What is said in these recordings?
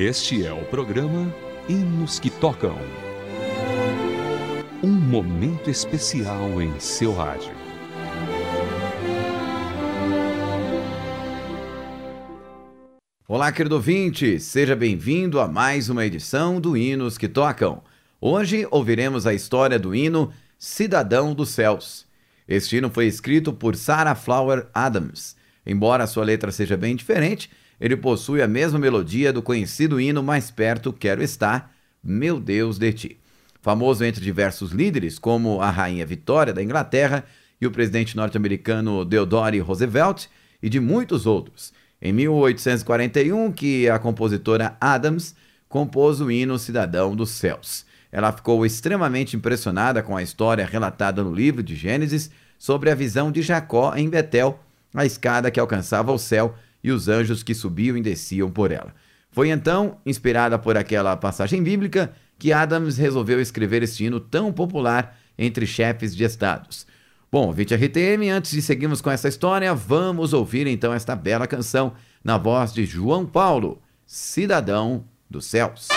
Este é o programa Hinos que Tocam. Um momento especial em seu rádio. Olá, querido ouvinte, seja bem-vindo a mais uma edição do Hinos que Tocam. Hoje ouviremos a história do hino Cidadão dos Céus. Este hino foi escrito por Sarah Flower Adams. Embora sua letra seja bem diferente, ele possui a mesma melodia do conhecido hino Mais Perto Quero Estar, Meu Deus de Ti. Famoso entre diversos líderes, como a Rainha Vitória da Inglaterra e o presidente norte-americano Theodore Roosevelt, e de muitos outros. Em 1841, que a compositora Adams compôs o hino Cidadão dos Céus. Ela ficou extremamente impressionada com a história relatada no livro de Gênesis sobre a visão de Jacó em Betel, a escada que alcançava o céu e os anjos que subiam e desciam por ela. Foi então, inspirada por aquela passagem bíblica, que Adams resolveu escrever este hino tão popular entre chefes de estados. Bom, 20 RTM, antes de seguirmos com essa história, vamos ouvir então esta bela canção na voz de João Paulo, Cidadão dos Céus.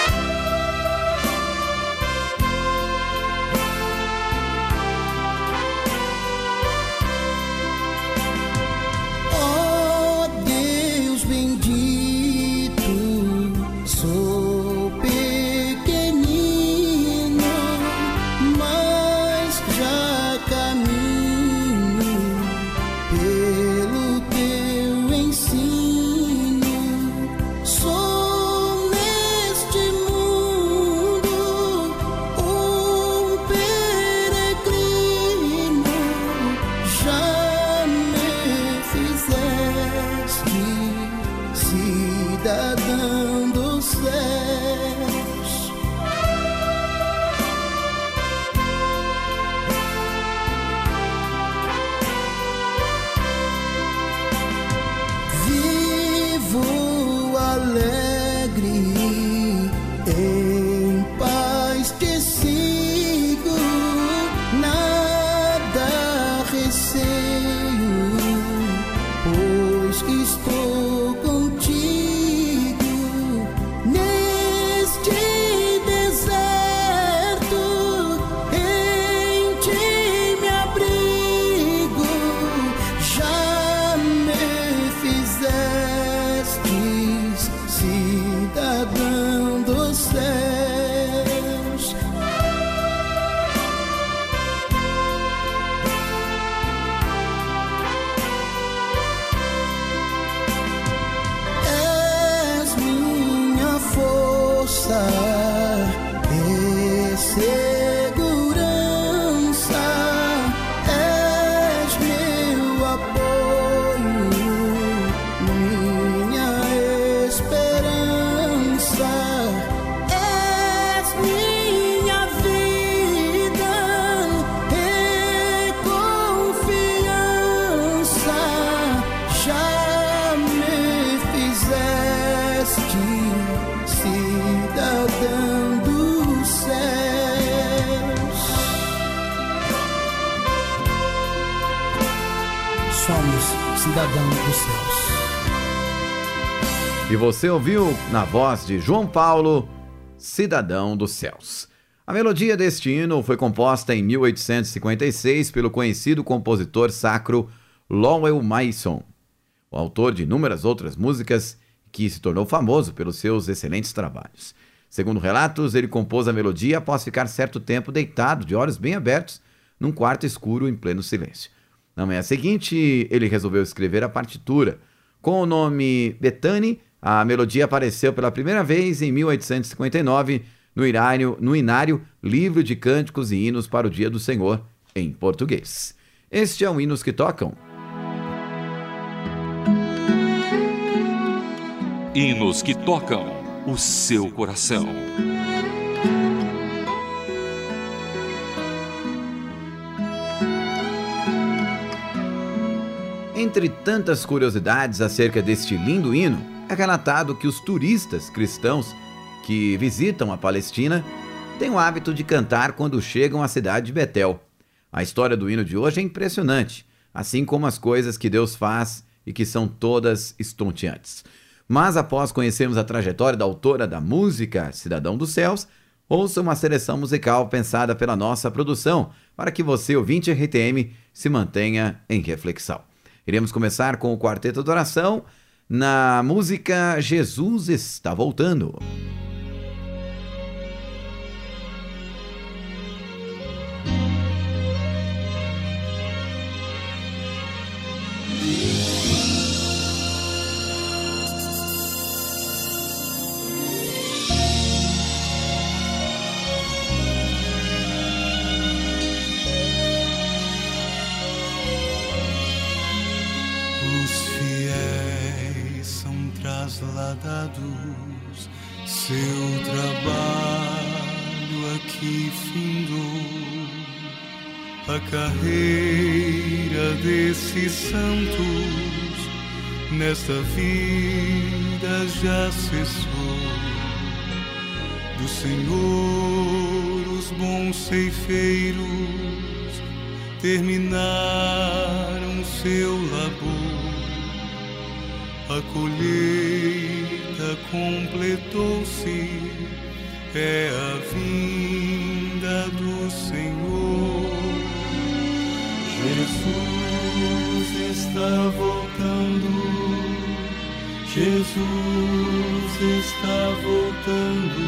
Cidadão dos céus. E você ouviu na voz de João Paulo, Cidadão dos Céus. A melodia deste hino foi composta em 1856 pelo conhecido compositor sacro Lowell Mason, o autor de inúmeras outras músicas que se tornou famoso pelos seus excelentes trabalhos. Segundo relatos, ele compôs a melodia após ficar certo tempo deitado, de olhos bem abertos, num quarto escuro em pleno silêncio. Na manhã seguinte, ele resolveu escrever a partitura. Com o nome Bethany, a melodia apareceu pela primeira vez em 1859 no inário, no inário Livro de Cânticos e Hinos para o Dia do Senhor, em português. Este é o Hinos que Tocam. Hinos que tocam o seu coração. Entre tantas curiosidades acerca deste lindo hino, é relatado que os turistas cristãos que visitam a Palestina têm o hábito de cantar quando chegam à cidade de Betel. A história do hino de hoje é impressionante, assim como as coisas que Deus faz e que são todas estonteantes. Mas após conhecermos a trajetória da autora da música Cidadão dos Céus, ouça uma seleção musical pensada pela nossa produção, para que você, ouvinte RTM, se mantenha em reflexão. Iremos começar com o Quarteto de Oração na música Jesus está voltando. Carreira desses santos nesta vida já cessou. Do Senhor os bons ceifeiros terminaram seu labor a colheita completou-se, é a vinda está voltando, Jesus está voltando,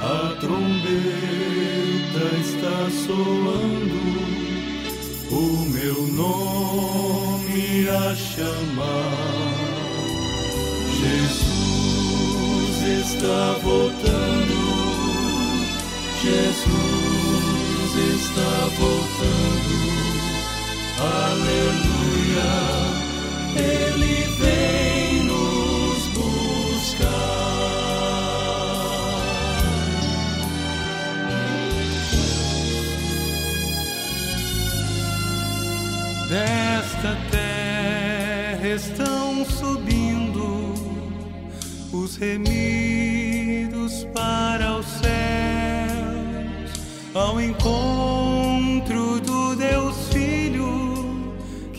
a trombeta está soando, o meu nome a chamar. Jesus está voltando. Jesus está voltando. Aleluia. Desta terra estão subindo os remidos para os céus, ao encontro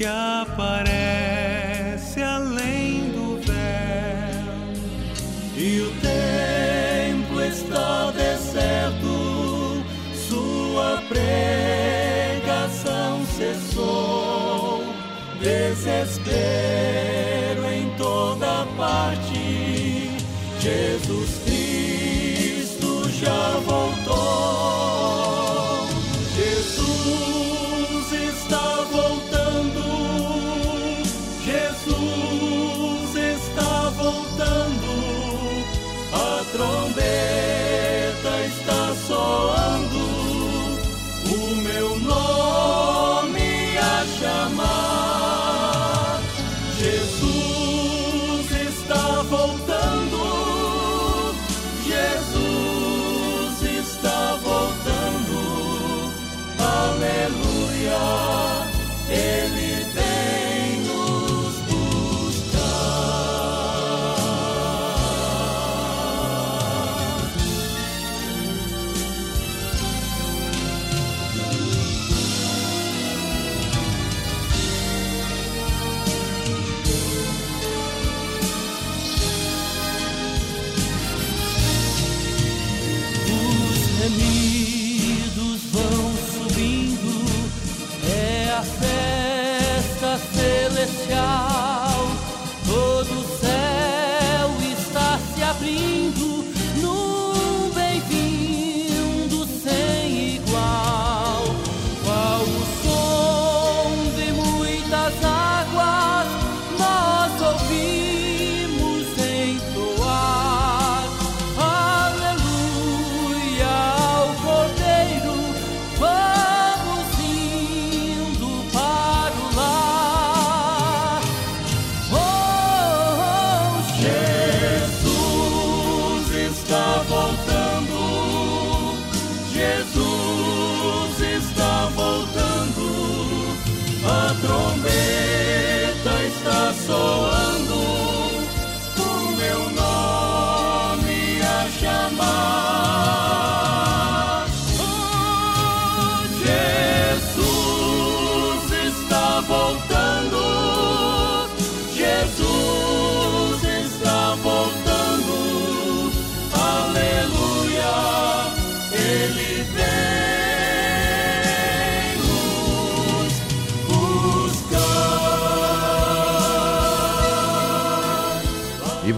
que aparece além do véu, e o templo está deserto, sua pregação cessou, desespero em toda parte Jesus a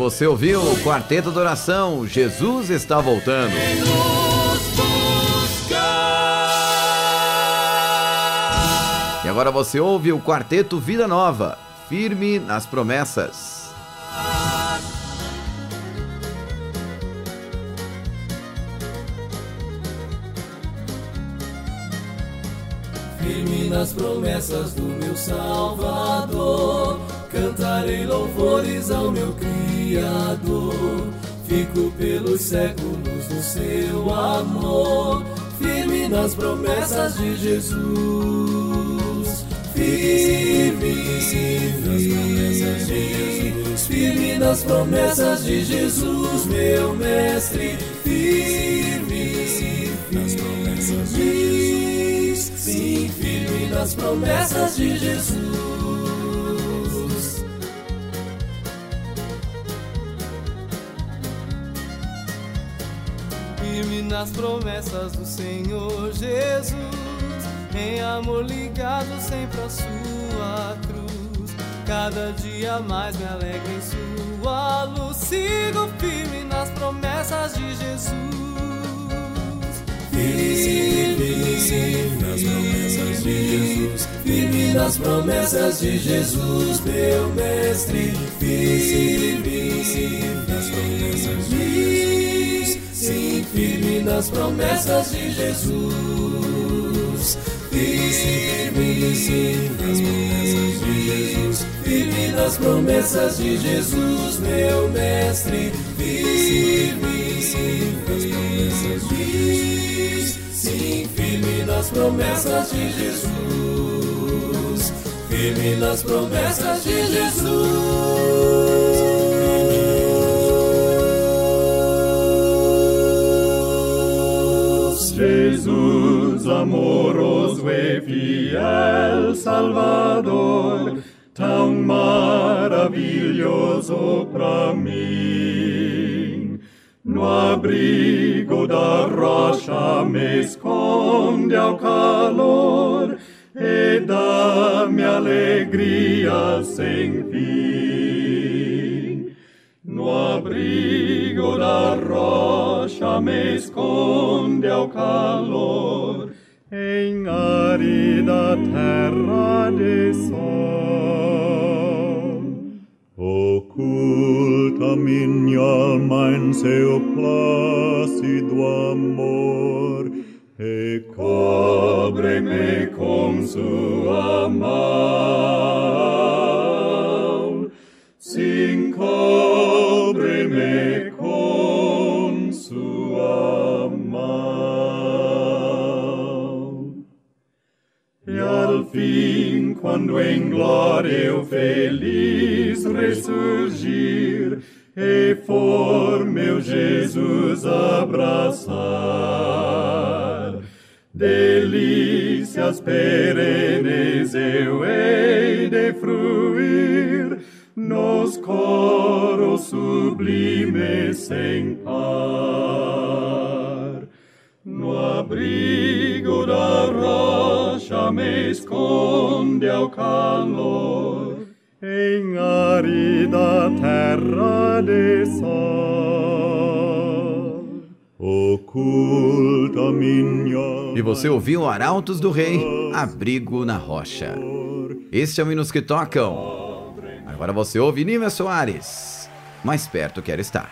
você ouviu o Quarteto da Oração, Jesus está voltando. E agora você ouve o Quarteto Vida Nova, firme nas promessas. Firme nas promessas do meu Salvador, cantarei louvores ao meu Criador. Fico pelos séculos no seu amor, firme nas promessas de Jesus. Firme, firme, firme nas promessas de Jesus, meu mestre. Firme, nas promessas de Jesus. Sim, firme nas promessas de Jesus. Firme nas promessas do Senhor Jesus, em amor ligado sempre à sua cruz. Cada dia mais me alegro em sua luz. Sigo firme nas promessas de Jesus. Firme, firme nas promessas de Jesus, meu mestre. Firme, firme nas promessas de Jesus. Sim, firme nas promessas de Jesus. Firme, firme nas promessas de Jesus. Firme nas promessas de Jesus, meu mestre. Firme, firme nas promessas de Jesus. Sim, firme nas promessas de Jesus. Firme nas promessas de Jesus. Jesus amoroso e fiel Salvador, tão maravilhoso para mim. No abrigo da rocha me esconde ao calor e dá-me alegria sem fim. No abrigo da rocha me esconde ao calor, em árida terra de sol. Oculta minha alma em seu plácido amor, e cobre-me com sua mão. Quando em glória eu feliz ressurgir, e for meu Jesus abraçar, delícias perenes eu hei de fruir, você ouviu Arautos do Rei, Abrigo na Rocha. Este é o Hinos que Tocam. Agora você ouve Nívia Soares. Mais perto quero estar.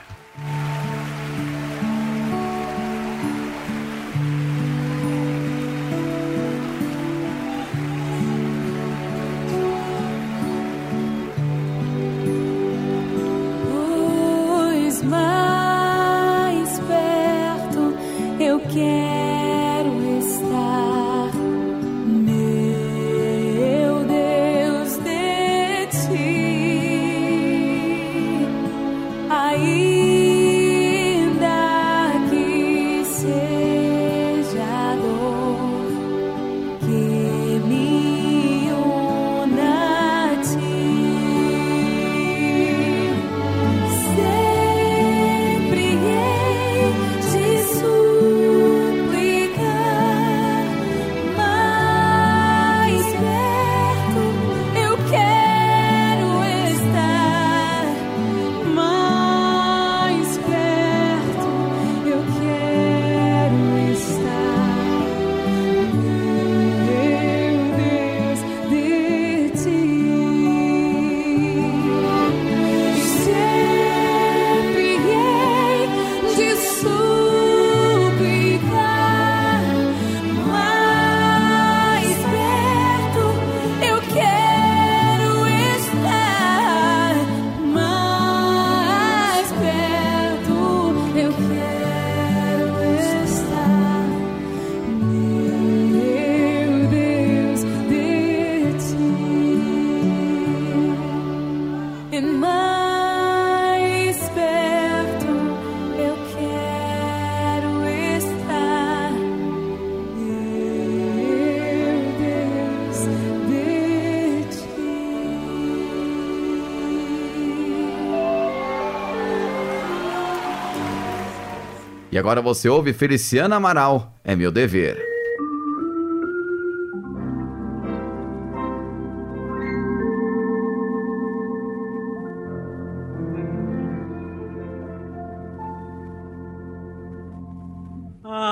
Agora você ouve Feliciana Amaral, É Meu Dever.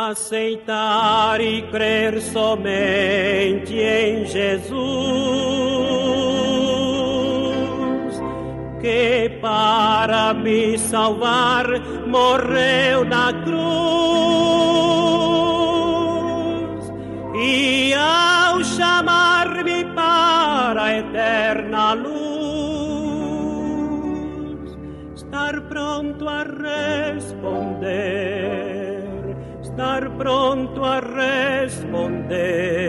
aceitar e crer somente em Jesus, que para me salvar morreu na cruz e ao chamar-me para a eterna luz, estar pronto a responder estar pronto a responder.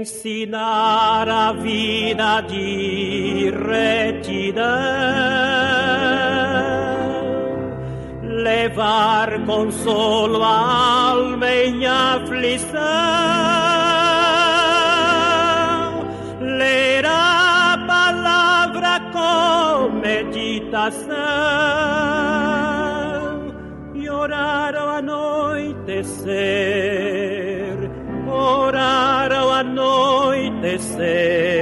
Ensinar a vida de retidão, levar consolo à alma em aflição, ler a palavra com meditação. E orar ao anoitecer, anoitecer.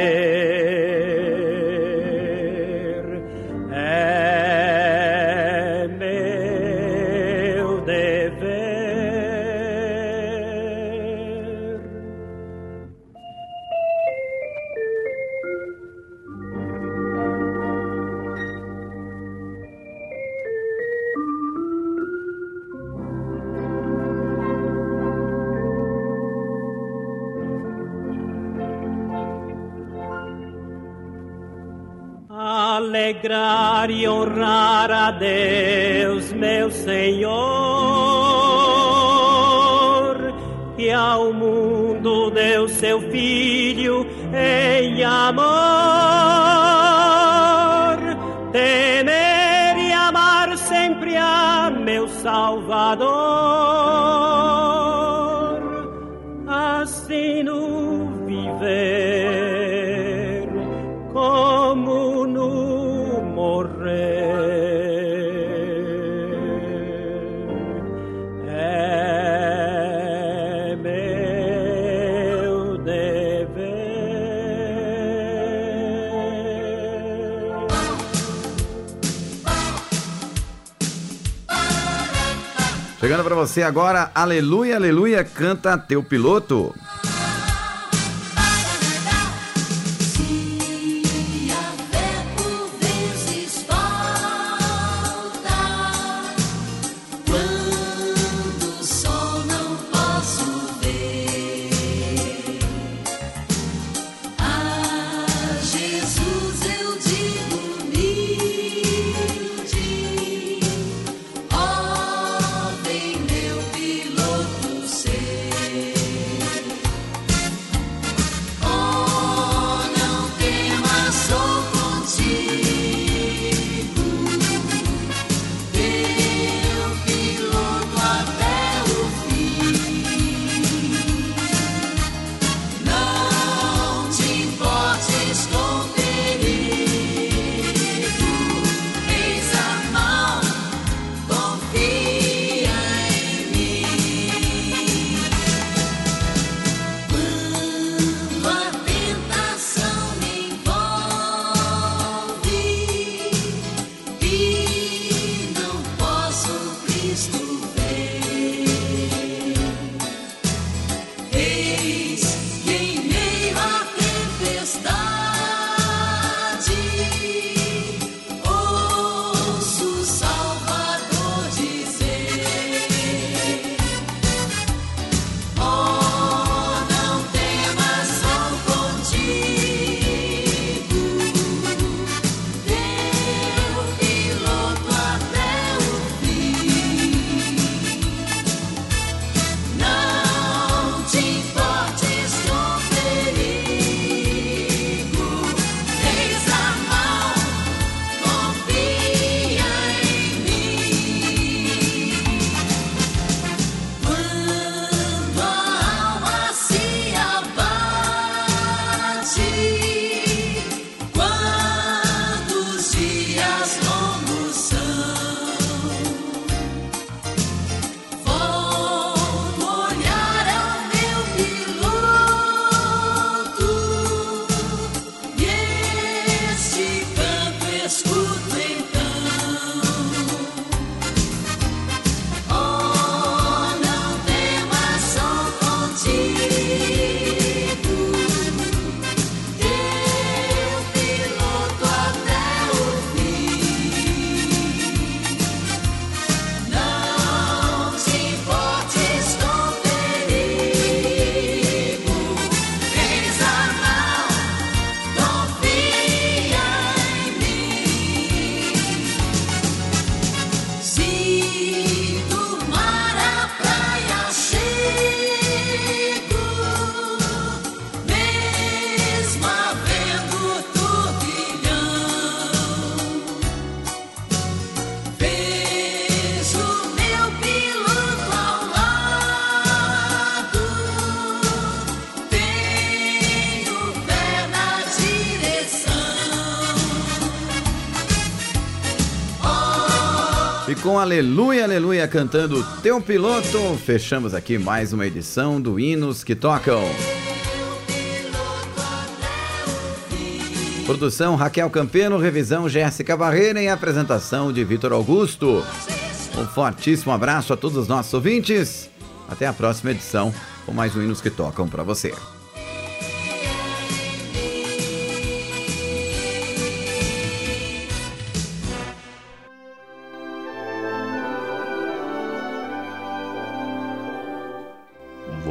Meu Senhor, que ao mundo deu seu Filho em amor. Temer e amar sempre a meu Salvador, Chegando para você agora, Aleluia, Aleluia, canta teu piloto. Com Aleluia, Aleluia cantando Teu Piloto, fechamos aqui mais uma edição do Hinos que Tocam. Produção Raquel Campeno, revisão Jéssica Barreira e apresentação de Vitor Augusto. Um fortíssimo abraço a todos os nossos ouvintes. Até a próxima edição com mais um Hinos que Tocam para você.